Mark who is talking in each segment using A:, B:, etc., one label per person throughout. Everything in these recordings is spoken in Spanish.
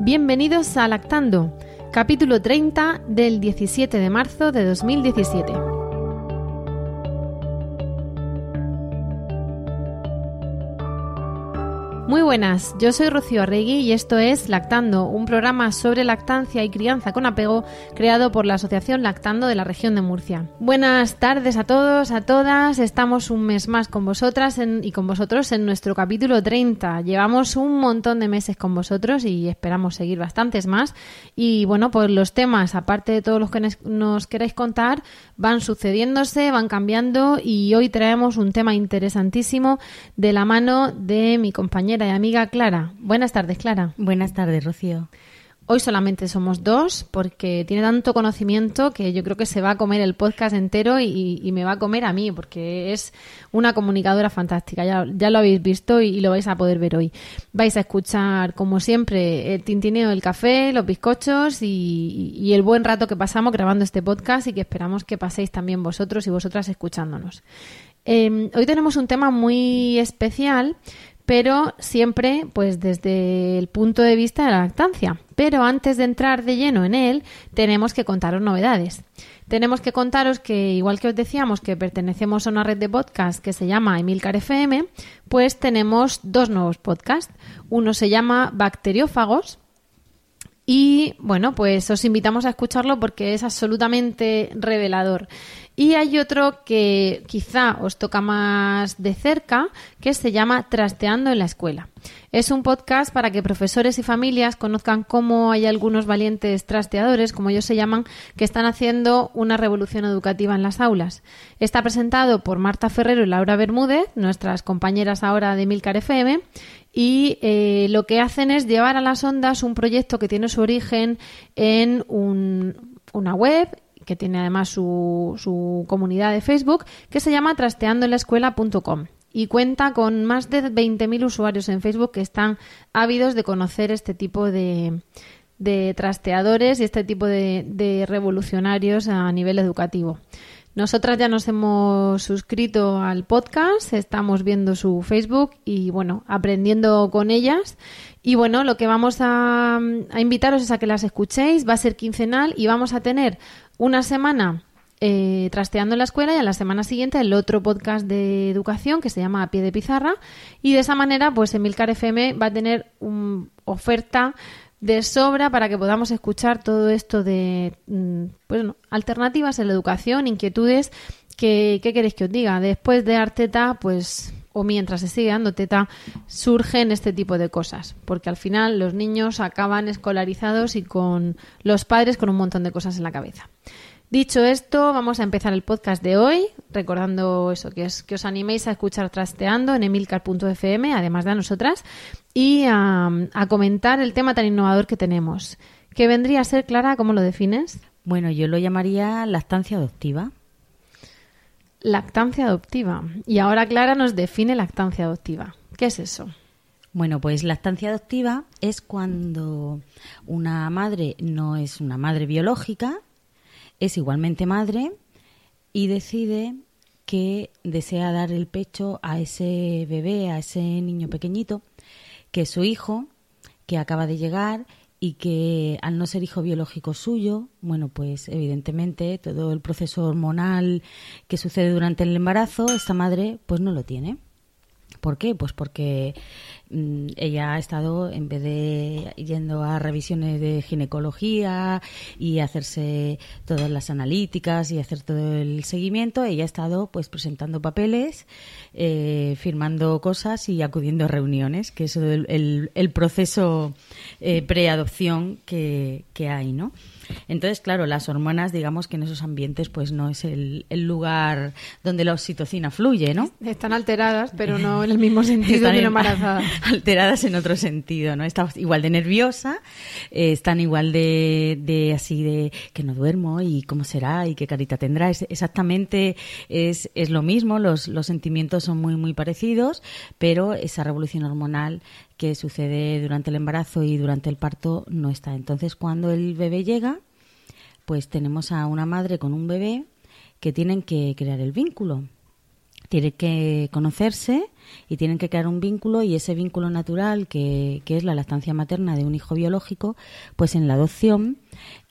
A: Bienvenidos a Lactando, capítulo 30 del 17 de marzo de 2017. Muy buenas, yo soy Rocío Arregui y esto es Lactando, un programa sobre lactancia y crianza con apego creado por la Asociación Lactando de la región de Murcia. Buenas tardes a todos, a todas, estamos un mes más con vosotras y con vosotros en nuestro capítulo 30. Llevamos un montón de meses con vosotros y esperamos seguir bastantes más. Y bueno, pues los temas, aparte de todos los que nos- queráis contar, van sucediéndose, van cambiando y hoy traemos un tema interesantísimo de la mano de mi compañera y amiga Clara. Buenas tardes, Clara.
B: Buenas tardes, Rocío.
A: Hoy solamente somos dos porque tiene tanto conocimiento que yo creo que se va a comer el podcast entero y, y me va a comer a mí porque es una comunicadora fantástica. Ya, ya lo habéis visto y, y lo vais a poder ver hoy. Vais a escuchar, como siempre, el tintineo del café, los bizcochos y, y el buen rato que pasamos grabando este podcast y que esperamos que paséis también vosotros y vosotras escuchándonos. Eh, hoy tenemos un tema muy especial pero siempre pues desde el punto de vista de la lactancia. Pero antes de entrar de lleno en él, tenemos que contaros novedades. Tenemos que contaros que, igual que os decíamos que pertenecemos a una red de podcast que se llama Emilcar FM, pues tenemos dos nuevos podcasts. Uno se llama Bacteriófagos, y bueno, pues os invitamos a escucharlo porque es absolutamente revelador. Y hay otro que quizá os toca más de cerca, que se llama Trasteando en la Escuela. Es un podcast para que profesores y familias conozcan cómo hay algunos valientes trasteadores, como ellos se llaman, que están haciendo una revolución educativa en las aulas. Está presentado por Marta Ferrero y Laura Bermúdez, nuestras compañeras ahora de Milcar FM, y eh, lo que hacen es llevar a las ondas un proyecto que tiene su origen en un- una web que tiene además su, su comunidad de Facebook que se llama trasteandoenlaescuela.com y cuenta con más de 20.000 usuarios en Facebook que están ávidos de conocer este tipo de, de trasteadores y este tipo de, de revolucionarios a nivel educativo. Nosotras ya nos hemos suscrito al podcast, estamos viendo su Facebook y bueno, aprendiendo con ellas. Y bueno, lo que vamos a, a invitaros es a que las escuchéis, va a ser quincenal y vamos a tener una semana eh, trasteando en la escuela y a la semana siguiente el otro podcast de educación que se llama A Pie de Pizarra y de esa manera pues Emilcar FM va a tener una oferta de sobra para que podamos escuchar todo esto de mm, pues, bueno, alternativas en la educación, inquietudes. que ¿Qué queréis que os diga? Después de dar teta, pues, o mientras se sigue dando teta, surgen este tipo de cosas. Porque al final los niños acaban escolarizados y con los padres con un montón de cosas en la cabeza. Dicho esto, vamos a empezar el podcast de hoy, recordando eso, que, es, que os animéis a escuchar Trasteando en emilcar.fm, además de a nosotras, y a, a comentar el tema tan innovador que tenemos. ¿Qué vendría a ser, Clara? ¿Cómo lo defines?
B: Bueno, yo lo llamaría lactancia adoptiva.
A: Lactancia adoptiva. Y ahora Clara nos define lactancia adoptiva. ¿Qué es eso?
B: Bueno, pues lactancia adoptiva es cuando una madre no es una madre biológica, es igualmente madre y decide que desea dar el pecho a ese bebé, a ese niño pequeñito, que es su hijo, que acaba de llegar y que al no ser hijo biológico suyo, bueno, pues evidentemente todo el proceso hormonal que sucede durante el embarazo, esta madre pues no lo tiene. ¿Por qué? Pues porque mm, ella ha estado, en vez de yendo a revisiones de ginecología y hacerse todas las analíticas y hacer todo el seguimiento, ella ha estado pues presentando papeles, eh, firmando cosas y acudiendo a reuniones, que es el, el- proceso eh, preadopción que, que hay, ¿no? Entonces, claro, las hormonas, digamos que en esos ambientes, pues no es el, el lugar donde la oxitocina fluye, ¿no?
A: Están alteradas, pero no en el mismo sentido que embarazada.
B: alteradas en otro sentido, ¿no? Está igual de nerviosa, eh, están igual de, de así de que no duermo y cómo será y qué carita tendrá. Es, exactamente es, es lo mismo, los, los sentimientos son muy, muy parecidos, pero esa revolución hormonal que sucede durante el embarazo y durante el parto no está. Entonces, cuando el bebé llega, pues tenemos a una madre con un bebé que tienen que crear el vínculo tienen que conocerse y tienen que crear un vínculo y ese vínculo natural que, que es la lactancia materna de un hijo biológico, pues en la adopción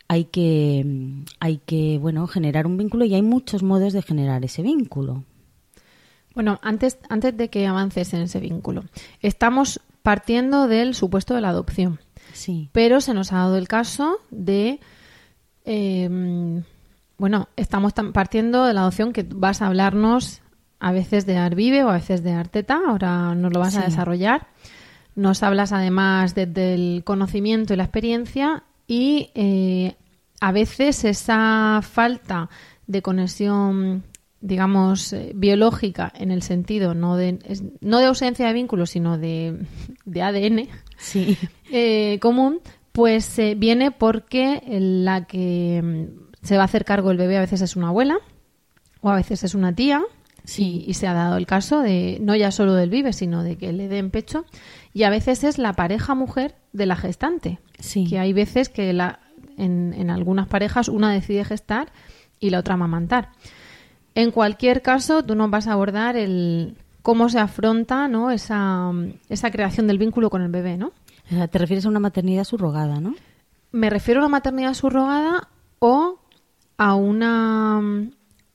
B: hay que, hay que bueno, generar un vínculo y hay muchos modos de generar ese vínculo.
A: Bueno, antes, antes de que avances en ese vínculo, estamos partiendo del supuesto de la adopción,
B: Sí,
A: pero se nos ha dado el caso de, eh, bueno, estamos tam- partiendo de la adopción que vas a hablarnos a veces de Arvive o a veces de Arteta, ahora nos lo vas a desarrollar. Nos hablas además desde el conocimiento y la experiencia y eh, a veces esa falta de conexión, digamos, eh, biológica en el sentido no de, es- no de ausencia de vínculos, sino de, de ADN
B: sí,
A: eh, común, pues eh, viene porque la que mm, se va a hacer cargo el bebé a veces es una abuela o a veces es una tía.
B: Sí.
A: Y, y se ha dado el caso de no ya solo del vive, sino de que le den pecho. Y a veces es la pareja mujer de la gestante.
B: Sí.
A: Que hay veces que la, en, en algunas parejas una decide gestar y la otra amamantar. En cualquier caso, tú nos vas a abordar el cómo se afronta ¿no? esa, esa creación del vínculo con el bebé, ¿no?
B: Te refieres a una maternidad subrogada, ¿no?
A: Me refiero a una maternidad subrogada o a una...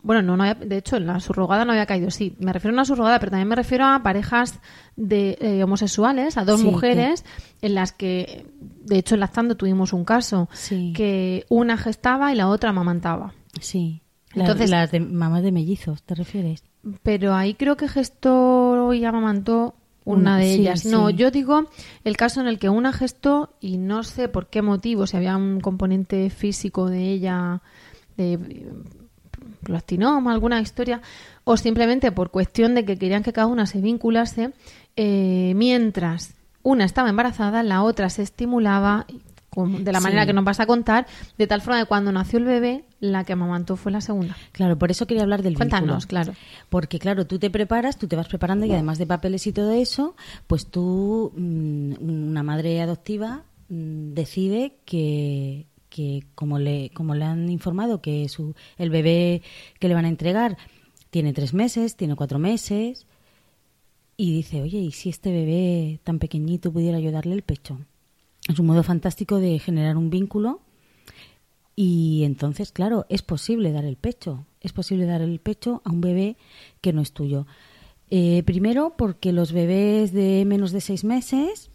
A: Bueno, no, no había- de hecho, en la subrogada no había caído, sí. Me refiero a una subrogada, pero también me refiero a parejas de eh, homosexuales, a dos
B: Sí,
A: mujeres, en las que, de hecho, en Lactando tuvimos un caso
B: Sí.
A: que una gestaba y la otra amamantaba.
B: Sí.
A: Entonces-
B: las de mamás de mellizos, ¿te refieres?
A: Pero ahí creo que gestó y amamantó una
B: Un-
A: de
B: sí,
A: ellas. No,
B: sí.
A: yo digo el caso en el que una gestó y no sé por qué motivo, si había un componente físico de ella, de eh, plastinoma, alguna historia, o simplemente por cuestión de que querían que cada una se vinculase, eh, mientras una estaba embarazada, la otra se estimulaba de la
B: Sí.
A: manera que nos vas a contar, de tal forma que cuando nació el bebé, la que amamantó fue la segunda.
B: Claro, por eso quería hablar del
A: Cuéntanos,
B: vínculo.
A: claro.
B: Porque claro, tú te preparas, tú te vas preparando y además de papeles y todo eso, pues tú, mm, una madre adoptiva, mm, decide que, que como le, como le han informado que su, el bebé que le van a entregar tiene tres meses, tiene cuatro meses, y dice, oye, ¿y si este bebé tan pequeñito pudiera yo darle el pecho? Es un modo fantástico de generar un vínculo y entonces, claro, es posible dar el pecho. Es posible dar el pecho a un bebé que no es tuyo. Eh, primero, porque los bebés de menos de seis meses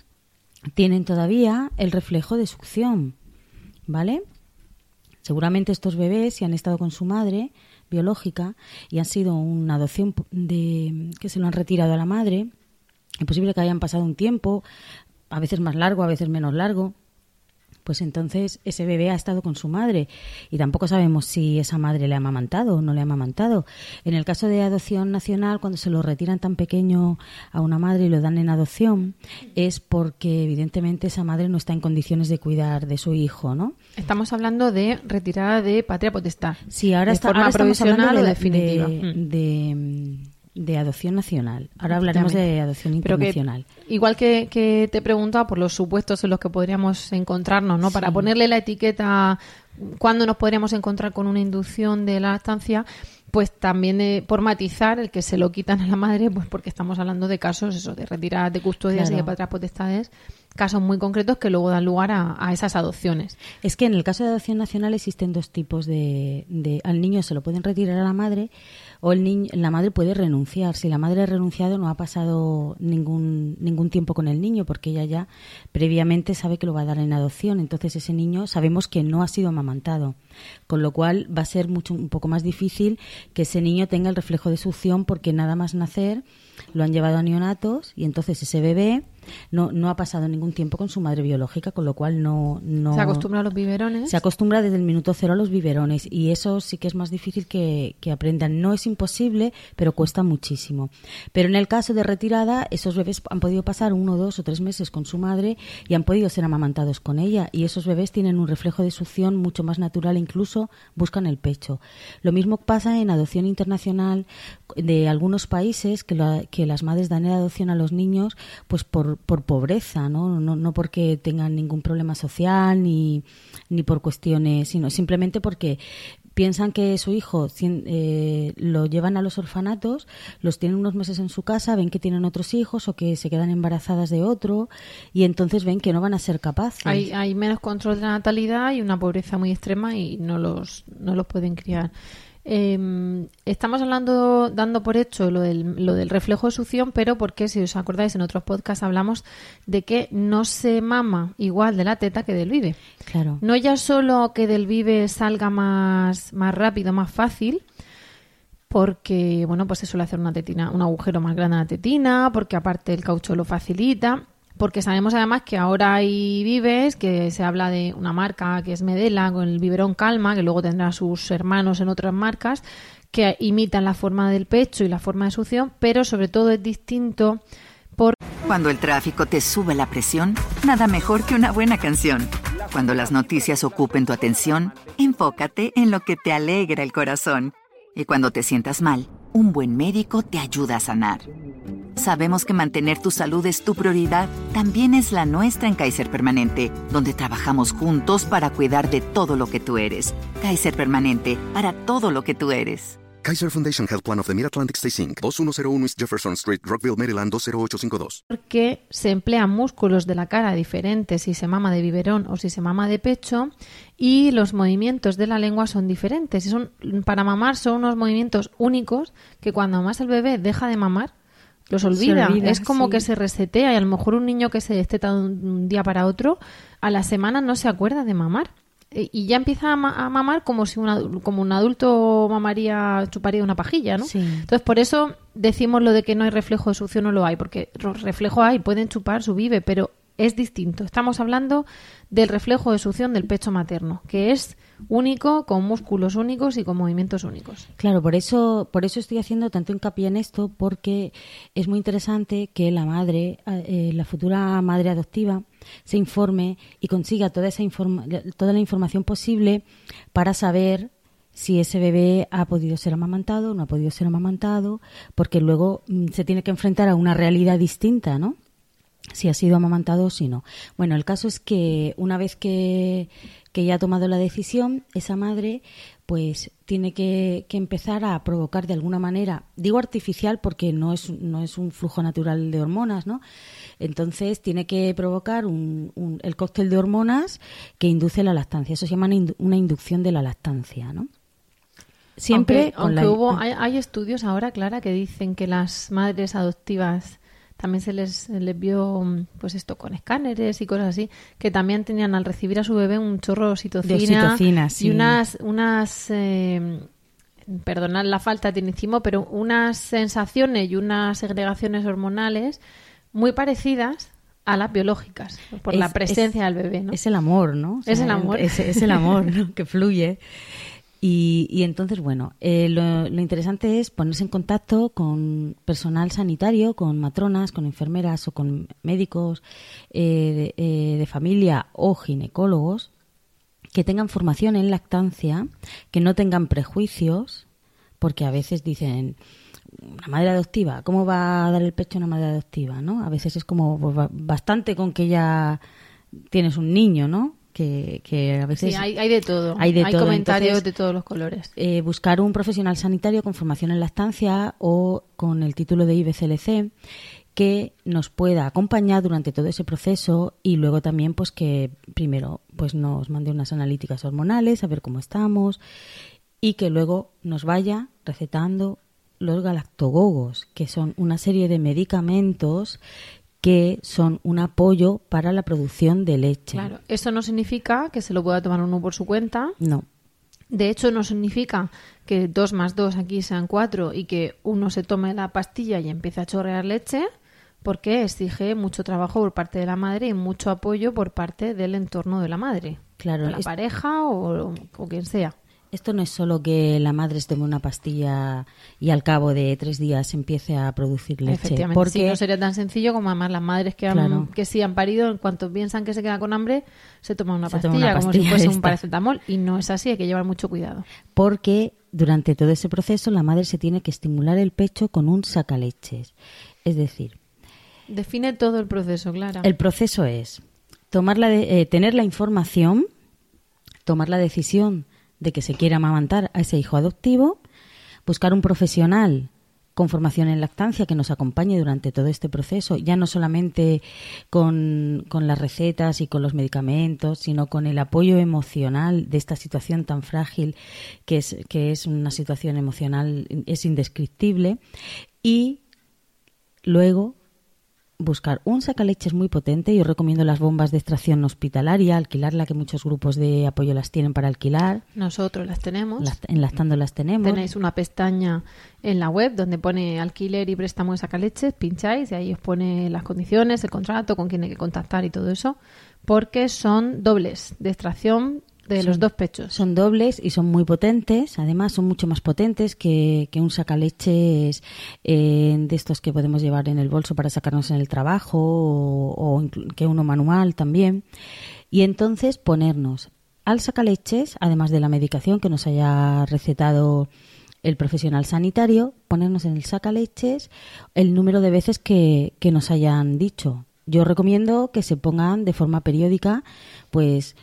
B: tienen todavía el reflejo de succión, ¿vale? Seguramente estos bebés, si han estado con su madre biológica y han sido una adopción de que se lo han retirado a la madre, es posible que hayan pasado un tiempo, a veces más largo, a veces menos largo, pues entonces ese bebé ha estado con su madre y tampoco sabemos si esa madre le ha amamantado o no le ha amamantado. En el caso de adopción nacional, cuando se lo retiran tan pequeño a una madre y lo dan en adopción, es porque evidentemente esa madre no está en condiciones de cuidar de su hijo, ¿no?
A: Estamos hablando de retirada de patria potestad.
B: Sí, ahora,
A: de
B: está,
A: forma
B: ahora estamos
A: provisional
B: hablando
A: o
B: de,
A: definitiva.
B: de-
A: Mm.
B: de- de adopción nacional. Ahora hablaremos de adopción
A: Pero que,
B: internacional.
A: igual que, que te preguntaba por los supuestos en los que podríamos encontrarnos, ¿no? Para ponerle la etiqueta cuándo nos podríamos encontrar con una inducción de la lactancia, pues también eh, por matizar el que se lo quitan a la madre, pues porque estamos hablando de casos eso, de retiradas de custodias y de
B: Claro.
A: patrias potestades casos muy concretos que luego dan lugar a, a esas adopciones.
B: Es que en el caso de adopción nacional existen dos tipos de, de- al niño se lo pueden retirar a la madre o el niño, la madre puede renunciar. Si la madre ha renunciado no ha pasado ningún ningún tiempo con el niño porque ella ya previamente sabe que lo va a dar en adopción. Entonces ese niño sabemos que no ha sido amamantado, con lo cual va a ser mucho un poco más difícil que ese niño tenga el reflejo de succión porque nada más nacer lo han llevado a neonatos y entonces ese bebé no, no ha pasado ningún tiempo con su madre biológica, con lo cual no, no
A: Se acostumbra a los biberones.
B: se acostumbra desde el minuto cero a los biberones y eso sí que es más difícil que, que aprendan. No es imposible, pero cuesta muchísimo. Pero en el caso de retirada, esos bebés han podido pasar uno, dos o tres meses con su madre y han podido ser amamantados con ella y esos bebés tienen un reflejo de succión mucho más natural, incluso buscan el pecho. Lo mismo pasa en adopción internacional de algunos países que, la- que las madres dan en adopción a los niños pues por, por pobreza, ¿no? No, no porque tengan ningún problema social ni, ni por cuestiones, sino simplemente porque piensan que su hijo eh, lo llevan a los orfanatos, los tienen unos meses en su casa, ven que tienen otros hijos o que se quedan embarazadas de otro y entonces ven que no van a ser capaces.
A: Hay, hay menos control de la natalidad y una pobreza muy extrema y no los, no los pueden criar. Eh, estamos hablando, dando por hecho lo del, lo del reflejo de succión, pero porque si os acordáis en otros podcasts hablamos de que no se mama igual de la teta que del vive.
B: Claro.
A: No ya solo que del vive salga más, más rápido, más fácil, porque bueno, pues se suele hacer una tetina, un agujero más grande en la tetina, porque aparte el caucho lo facilita, porque sabemos además que ahora hay vives, que se habla de una marca que es Medela, con el biberón Calma, que luego tendrá sus hermanos en otras marcas, que imitan la forma del pecho y la forma de succión, pero sobre todo es distinto por
C: Cuando el tráfico te sube la presión, nada mejor que una buena canción. Cuando las noticias ocupen tu atención, enfócate en lo que te alegra el corazón. Y cuando te sientas mal, un buen médico te ayuda a sanar. Sabemos que mantener tu salud es tu prioridad, también es la nuestra en Kaiser Permanente, donde trabajamos juntos para cuidar de todo lo que tú eres. Kaiser Permanente, para todo lo que tú eres.
D: Kaiser Foundation Health Plan of the Mid-Atlantic Stay Inc., 2101 East Jefferson Street, Rockville, Maryland 20852.
A: porque se emplean músculos de la cara diferentes si se mama de biberón o si se mama de pecho y los movimientos de la lengua son diferentes. Y son, para mamar son unos movimientos únicos que cuando más el bebé deja de mamar, los olvida.
B: olvida,
A: es como
B: sí.
A: que se resetea y a lo mejor un niño que se desteta de un día para otro, a la semana no se acuerda de mamar. E- Y ya empieza a, ma- a mamar como si un, adu- como un adulto mamaría, chuparía una pajilla, ¿no?
B: Sí.
A: Entonces, por eso decimos lo de que no hay reflejo de succión, no lo hay, porque reflejo hay, pueden chupar su vive, pero es distinto. Estamos hablando del reflejo de succión del pecho materno, que es único, con músculos únicos y con movimientos únicos.
B: Claro, por eso, por eso estoy haciendo tanto hincapié en esto, porque es muy interesante que la madre, eh, la futura madre adoptiva, se informe y consiga toda esa informa- toda la información posible para saber si ese bebé ha podido ser amamantado no ha podido ser amamantado, porque luego mm, se tiene que enfrentar a una realidad distinta, ¿no? Si ha sido amamantado o si no. Bueno, el caso es que una vez que, que ya ha tomado la decisión, esa madre pues tiene que, que empezar a provocar de alguna manera, digo artificial porque no es, no es un flujo natural de hormonas, ¿no? Entonces tiene que provocar un, un- el cóctel de hormonas que induce la lactancia. Eso se llama una indu- una inducción de la lactancia, ¿no? Siempre
A: aunque,
B: la-
A: hubo, hay, hay estudios ahora, Clara, que dicen que las madres adoptivas también se les, les vio, mm, pues esto, con escáneres y cosas así, que también tenían al recibir a su bebé un chorro de oxitocina,
B: oxitocina, sí.
A: y unas, unas eh, perdonad la falta de tecnicismo, pero unas sensaciones y unas segregaciones hormonales muy parecidas a las biológicas, por la
B: Es-
A: presencia
B: es-
A: del bebé, ¿no?
B: Es el amor, ¿no? O
A: Es el amor.
B: Es, es el amor ¿no? que fluye. Y, y entonces, bueno, eh, lo, lo interesante es ponerse en contacto con personal sanitario, con matronas, con enfermeras o con médicos eh, de, eh, de familia o ginecólogos que tengan formación en lactancia, que no tengan prejuicios, porque a veces dicen, una madre adoptiva, ¿cómo va a dar el pecho a una madre adoptiva? ¿no? A veces es como pues, ba- bastante con que ya tienes un niño, ¿no? Que, que a veces
A: Sí, hay, hay de todo.
B: hay de todo.
A: comentarios
B: Entonces,
A: de todos los colores.
B: eh, buscar un profesional sanitario con formación en lactancia o con el título de IBCLC que nos pueda acompañar durante todo ese proceso y luego también pues que primero pues nos mande unas analíticas hormonales a ver cómo estamos y que luego nos vaya recetando los galactogogos, que son una serie de medicamentos que son un apoyo para la producción de leche.
A: Claro, eso no significa que se lo pueda tomar uno por su cuenta.
B: No,
A: De hecho, no significa que dos más dos aquí sean cuatro y que uno se tome la pastilla y empiece a chorrear leche, porque exige mucho trabajo por parte de la madre y mucho apoyo por parte del entorno de la madre.
B: Claro,
A: la
B: es-
A: pareja o, o quien sea.
B: Esto no es solo que la madre se tome una pastilla y al cabo de tres días empiece a producir leche.
A: Efectivamente,
B: porque
A: sí, no sería tan sencillo como además las madres que, han,
B: Claro.
A: que sí han parido, en cuanto piensan que se queda con hambre, se toman una pastilla,
B: toma una
A: como si
B: pastilla
A: fuese un paracetamol. Y no es así, hay que llevar mucho cuidado.
B: porque durante todo ese proceso la madre se tiene que estimular el pecho con un sacaleches. Es decir,
A: Define todo el proceso, Clara.
B: el proceso es tomar la de- eh, tener la información, tomar la decisión de que se quiere amamantar a ese hijo adoptivo, buscar un profesional con formación en lactancia que nos acompañe durante todo este proceso, ya no solamente con, con las recetas y con los medicamentos, sino con el apoyo emocional de esta situación tan frágil que es, que es una situación emocional, es indescriptible, y luego buscar un sacaleches muy potente. Yo recomiendo las bombas de extracción hospitalaria, alquilarla, que muchos grupos de apoyo las tienen para alquilar.
A: Nosotros las tenemos.
B: Las- en Lactando las tenemos.
A: Tenéis una pestaña en la web donde pone alquiler y préstamo de sacaleches, pincháis y ahí os pone las condiciones, el contrato, con quién hay que contactar y todo eso, porque son dobles de extracción de los dos pechos.
B: Son dobles y son muy potentes. Además, son mucho más potentes que, que un sacaleches eh, de estos que podemos llevar en el bolso para sacarnos en el trabajo o, o que uno manual también. Y entonces ponernos al sacaleches, además de la medicación que nos haya recetado el profesional sanitario, ponernos en el sacaleches el número de veces que, que nos hayan dicho. Yo recomiendo que se pongan de forma periódica, pues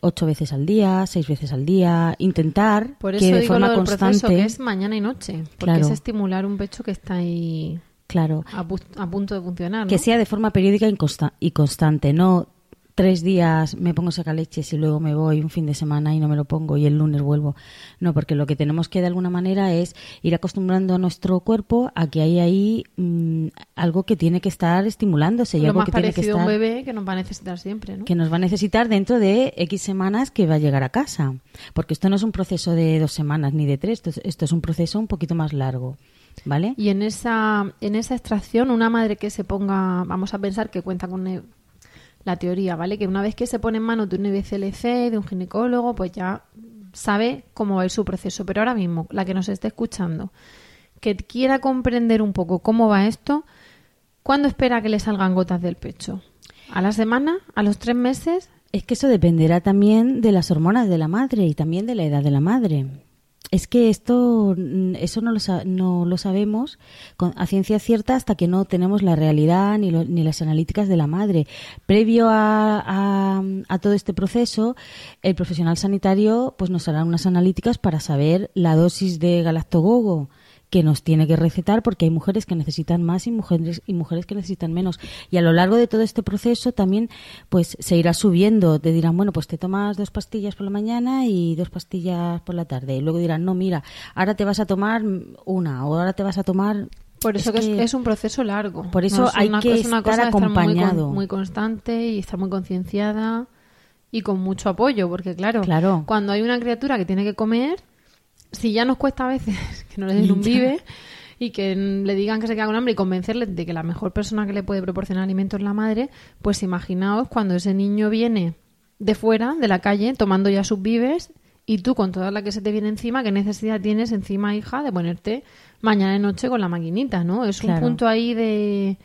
B: ocho veces al día, seis veces al día, intentar
A: Por
B: que
A: eso
B: de
A: digo
B: forma
A: lo del
B: constante,
A: proceso que es mañana y noche, porque
B: Claro.
A: es estimular un pecho que está ahí
B: claro,
A: a, pu- a punto de funcionar. ¿no?
B: que sea de forma periódica y, consta- y constante, no tres días me pongo sacaleches y luego me voy un fin de semana y no me lo pongo y el lunes vuelvo. No, porque lo que tenemos que de alguna manera es ir acostumbrando a nuestro cuerpo a que hay ahí mm, algo que tiene que estar estimulándose y
A: lo
B: algo
A: más
B: que tiene que
A: parecido a un
B: estar
A: bebé que nos va a necesitar siempre, ¿no?
B: que nos va a necesitar dentro de X semanas que va a llegar a casa. Porque esto no es un proceso de dos semanas ni de tres, esto es, esto es un proceso un poquito más largo. ¿Vale?
A: Y en esa, en esa extracción, una madre que se ponga, vamos a pensar que cuenta con la teoría, ¿vale? Que una vez que se pone en manos de un IBCLC, de un ginecólogo, pues ya sabe cómo va su proceso. Pero ahora mismo, la que nos esté escuchando, que quiera comprender un poco cómo va esto, ¿cuándo espera que le salgan gotas del pecho? ¿A la semana? ¿A los tres meses?
B: Es que eso dependerá también de las hormonas de la madre y también de la edad de la madre. Es que esto, mm, eso no lo, no lo sabemos con, a ciencia cierta hasta que no tenemos la realidad ni, lo- ni las analíticas de la madre. Previo a, a- a todo este proceso, el profesional sanitario pues nos hará unas analíticas para saber la dosis de galactogogo que nos tiene que recetar porque hay mujeres que necesitan más y mujeres y mujeres que necesitan menos y a lo largo de todo este proceso también pues se irá subiendo te dirán bueno pues te tomas dos pastillas por la mañana y dos pastillas por la tarde y luego dirán no mira ahora te vas a tomar una o ahora te vas a tomar
A: Por eso
B: Es
A: que, es-
B: que-
A: es un proceso largo.
B: Por eso
A: No es
B: hay
A: una-
B: que
A: es una
B: estar
A: cosa de muy
B: acompañado.
A: muy, constante y estar muy concienciada y con mucho apoyo, porque claro,
B: Claro.
A: cuando hay una criatura que tiene que comer, si ya nos cuesta a veces que no le den un vive y que le digan que se queda con hambre y convencerle de que la mejor persona que le puede proporcionar alimento es la madre, pues imaginaos cuando ese niño viene de fuera, de la calle, tomando ya sus vives y tú con toda la que se te viene encima, ¿qué necesidad tienes encima, hija, de ponerte mañana y noche con la maquinita, ¿no? Es
B: Claro.
A: un punto ahí de,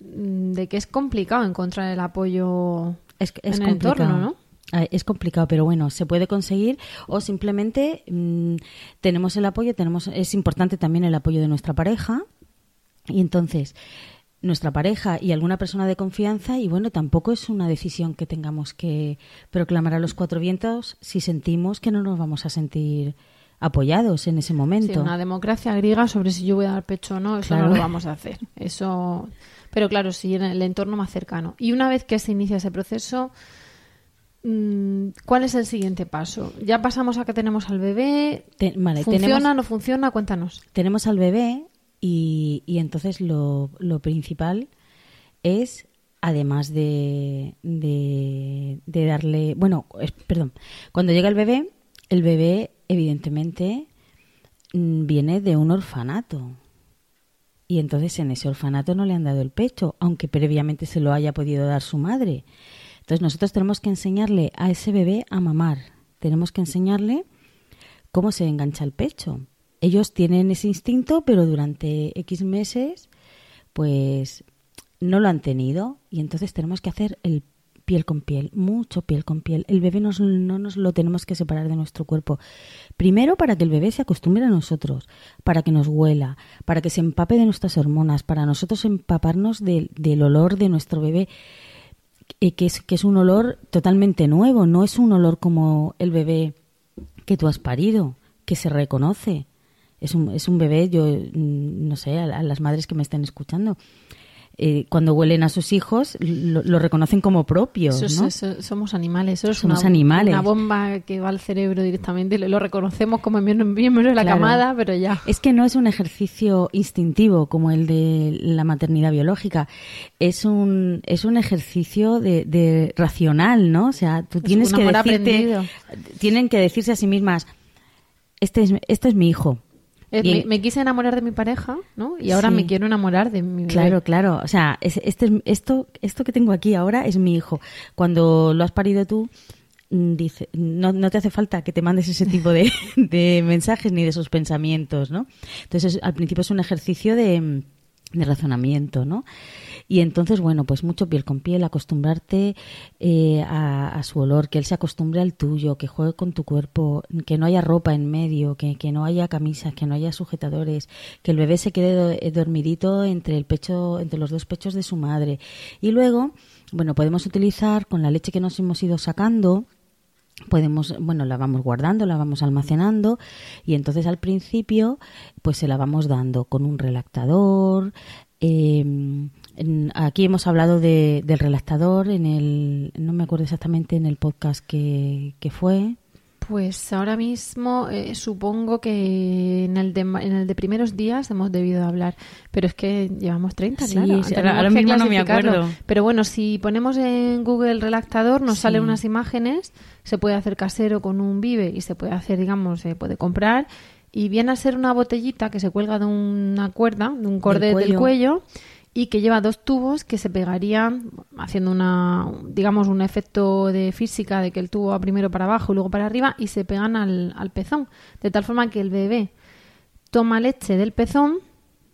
A: de que es complicado encontrar el apoyo
B: es, es
A: en el
B: complicado.
A: entorno, ¿no?
B: Ah, Es complicado, pero bueno, se puede conseguir o simplemente mm, tenemos el apoyo, tenemos es importante también el apoyo de nuestra pareja y entonces nuestra pareja y alguna persona de confianza y bueno, tampoco es una decisión que tengamos que proclamar a los cuatro vientos si sentimos que no nos vamos a sentir apoyados en ese
A: Sí,
B: momento.
A: una democracia griega sobre si yo voy a dar pecho o no, eso
B: Claro.
A: no lo vamos a hacer. Eso, pero claro, sí en el entorno más cercano. Y una vez que se inicia ese proceso, ¿cuál es el siguiente paso? Ya pasamos a que tenemos al bebé.
B: Te- vale,
A: ¿Funciona,
B: tenemos-
A: no funciona? Cuéntanos.
B: tenemos al bebé y, y entonces lo, lo principal es, además de, de, de darle, bueno, es- perdón, cuando llega el bebé, el bebé evidentemente mm, viene de un orfanato. Y entonces en ese orfanato no le han dado el pecho, aunque previamente se lo haya podido dar su madre. Entonces nosotros tenemos que enseñarle a ese bebé a mamar. Tenemos que enseñarle cómo se engancha el pecho. Ellos tienen ese instinto, pero durante X meses, pues no lo han tenido. Y entonces tenemos que hacer el piel con piel, mucho piel con piel. El bebé no nos lo tenemos que separar de nuestro cuerpo. Primero para que el bebé se acostumbre a nosotros, para que nos huela, para que se empape de nuestras hormonas, para nosotros empaparnos del olor de nuestro bebé eh, que, es, que es un olor totalmente nuevo, no es un olor como el bebé que tú has parido, que se reconoce. Es un, es un bebé, yo mm, no sé, a, a las madres que me estén escuchando, eh, cuando huelen a sus hijos lo, lo reconocen como propios,
A: Eso es-
B: ¿no?
A: eso- somos animales. Eso es
B: Somos
A: una,
B: animales.
A: una bomba que va al cerebro directamente. Lo, lo reconocemos como miembro, miembro de la
B: Claro.
A: camada, pero ya.
B: Es que no es un ejercicio instintivo como el de la maternidad biológica. Es un, es un ejercicio de, de racional, ¿no? O sea, tú
A: Es
B: tienes que decirte,
A: aprendido.
B: tienen que decirse a sí mismas, este es, este es mi hijo.
A: Eh, me, me quise enamorar de mi pareja, ¿no? Y ahora
B: Sí.
A: me quiero enamorar de mi bebé.
B: Claro, claro. O sea, es- este, es- esto, esto que tengo aquí ahora es mi hijo. Cuando lo has parido tú, mm, dice, no, no te hace falta que te mandes ese tipo de, de mensajes ni de esos pensamientos, ¿no? Entonces, es- al principio es un ejercicio de, de razonamiento, ¿no? Y entonces, bueno, pues mucho piel con piel, acostumbrarte eh, a, a su olor, que él se acostumbre al tuyo, que juegue con tu cuerpo, que no haya ropa en medio, que, que no haya camisas, que no haya sujetadores, que el bebé se quede eh, dormidito entre el pecho, entre los dos pechos de su madre. Y luego, bueno, podemos utilizar con la leche que nos hemos ido sacando, podemos, bueno, la vamos guardando, la vamos almacenando y entonces al principio pues se la vamos dando con un relactador. eh, en- aquí hemos hablado de, del relactador en el, no me acuerdo exactamente en el podcast que, que fue.
A: Pues ahora mismo eh, supongo que en el, de, en el de primeros días hemos debido hablar, pero es que llevamos 30,
B: Sí,
A: claro.
B: sí, ahora- mismo no me acuerdo.
A: Pero bueno, si ponemos en Google relactador nos
B: Sí.
A: salen unas imágenes, se puede hacer casero con un vive y se puede hacer, digamos, se puede comprar y viene a ser una botellita que se cuelga de una cuerda, de un cordel del
B: cuello.
A: cuello y que lleva dos tubos que se pegarían haciendo una digamos un efecto de física de que el tubo va primero para abajo y luego para arriba y se pegan al, al pezón. De tal forma que el bebé toma leche del pezón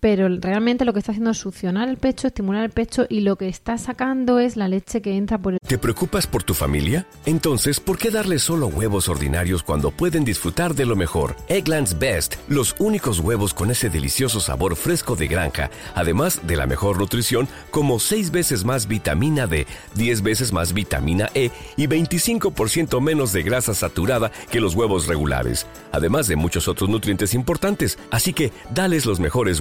A: pero realmente lo que está haciendo es succionar el pecho, estimular el pecho y lo que está sacando es la leche que entra por el
E: ¿Te preocupas por tu familia? Entonces, ¿por qué darles solo huevos ordinarios cuando pueden disfrutar de lo mejor? Eggland's Best, los únicos huevos con ese delicioso sabor fresco de granja, además de la mejor nutrición, como 6 veces más vitamina D, 10 veces más vitamina E y 25% menos de grasa saturada que los huevos regulares, además de muchos otros nutrientes importantes. Así que, dales los mejores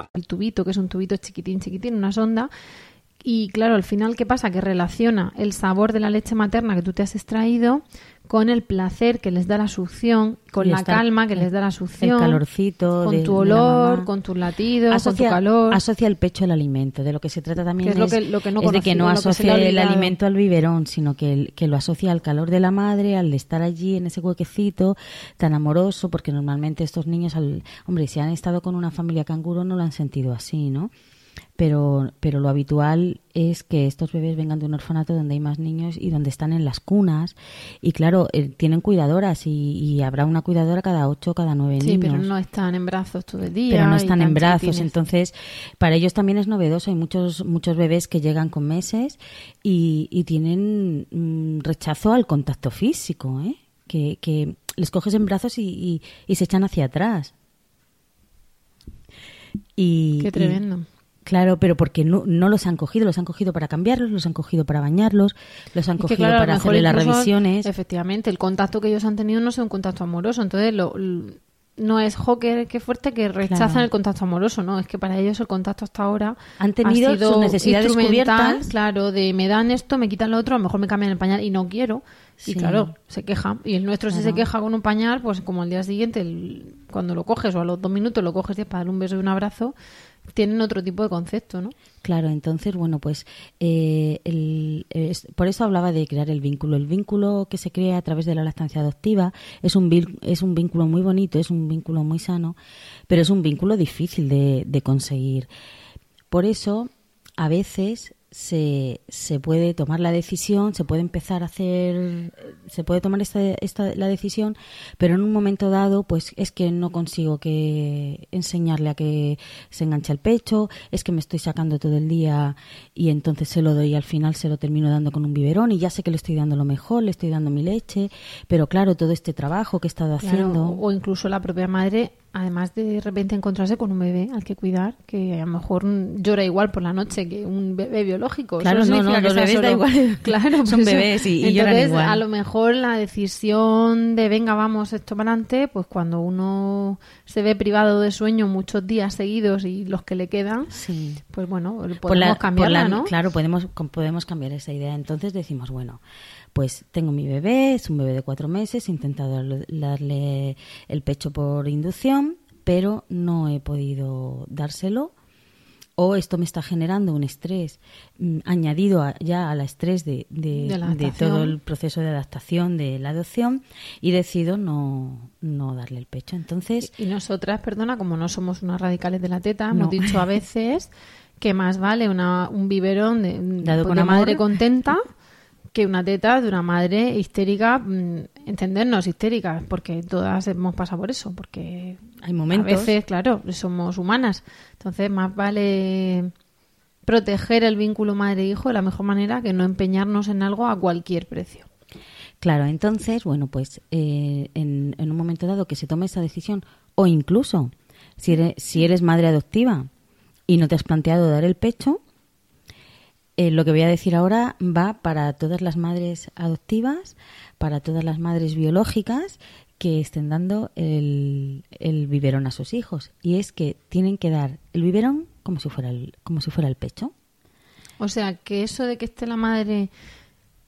A: El tubito, que es un tubito chiquitín, chiquitín, una sonda. Y claro, al final, ¿qué pasa? Que relaciona el sabor de la leche materna que tú te has extraído con el placer que les da la succión, con
B: Y
A: la calma que les da la succión.
B: el calorcito
A: Con
B: de-
A: tu olor, con tus latidos,
B: asocia,
A: con tu calor.
B: asocia el pecho al alimento. De lo que se trata también
A: Que es lo que- lo que no
B: es de que no
A: ha
B: el alimento al biberón, sino que, que lo asocia al calor de la madre, al estar allí en ese huequecito tan amoroso, porque normalmente estos niños, al, hombre, si han estado con una familia canguro no lo han sentido así, ¿no? Pero, pero lo habitual es que estos bebés vengan de un orfanato donde hay más niños y donde están en las cunas. Y claro, eh, tienen cuidadoras y, habrá una cuidadora cada ocho, cada nueve niños.
A: Sí, pero no están en brazos todo el día.
B: Pero no están en brazos, entonces para ellos también es novedoso. Hay muchos, muchos bebés que llegan con meses y, y tienen mm, rechazo al contacto físico, ¿eh? que, que les coges en brazos y, y, se echan hacia atrás.
A: Y, Qué tremendo.
B: Claro, pero porque no, no, los han cogido, los han cogido para cambiarlos, los han cogido para bañarlos, los han cogido para hacerle las revisiones.
A: Efectivamente, el contacto que ellos han tenido no es un contacto amoroso, entonces lo, no es joker que fuerte que rechazan el contacto amoroso, no, es que para ellos el contacto hasta ahora
B: han tenido sus necesidades cubiertas,
A: claro, de me dan esto, me quitan lo otro, a lo mejor me cambian el pañal y no quiero. Y claro, se queja. Y el nuestro, si se queja con un pañal, pues como al día siguiente, cuando lo coges o a los dos minutos lo coges para darle un beso y un abrazo, tienen otro tipo de concepto, ¿no?
B: Claro, entonces, bueno, pues eh, por eso hablaba de crear el vínculo. El vínculo que se crea a través de la lactancia adoptiva es un, es un vínculo muy bonito, es un vínculo muy sano, pero es un vínculo difícil de, de conseguir. Por eso, a veces se, se puede tomar la decisión, se puede empezar a hacer, se puede tomar esta, esta, la decisión, pero en un momento dado, pues es que no consigo que enseñarle a que se enganche el pecho, es que me estoy sacando todo el día y entonces se lo doy al final se lo termino dando con un biberón y ya sé que le estoy dando lo mejor, le estoy dando mi leche, pero claro, todo este trabajo que he estado haciendo.
A: O incluso la propia madre además de de repente encontrarse con un bebé al que cuidar, que a lo mejor llora igual por la noche que un bebé biológico.
B: Claro, no, no, los bebés da igual.
A: Claro,
B: son bebés y, lloran igual.
A: A lo mejor la decisión de venga, vamos, esto para adelante, pues cuando uno se ve privado de sueño muchos días seguidos y los que le quedan, sí. pues bueno, podemos cambiarla, ¿no?
B: Claro, podemos, podemos cambiar esa idea. Entonces decimos, bueno, pues tengo mi bebé, es un bebé de cuatro meses, he intentado darle el pecho por inducción, pero no he podido dárselo. O esto me está generando un estrés mm, añadido ya al estrés de, de, todo el proceso de adaptación de la adopción y decido no, no darle el pecho. Entonces
A: y, nosotras, perdona, como no somos unas radicales de la teta, hemos dicho a veces que más vale una, un biberón de, Dado con una madre contenta que una teta de una madre histérica, mm, entendernos histéricas, porque todas hemos pasado por eso, porque
B: hay momentos.
A: A veces, claro, somos humanas. Entonces, más vale proteger el vínculo madre-hijo de la mejor manera que no empeñarnos en algo a cualquier precio.
B: Claro, entonces, bueno, pues eh, en, en, un momento dado que se tome esa decisión, o incluso si eres, si eres madre adoptiva y no te has planteado dar el pecho, eh, lo que voy a decir ahora va para todas las madres adoptivas, para todas las madres biológicas que estén dando el, el, a sus hijos. Y es que tienen que dar el biberón como si fuera el, como si fuera el pecho.
A: O sea, que eso de que esté la madre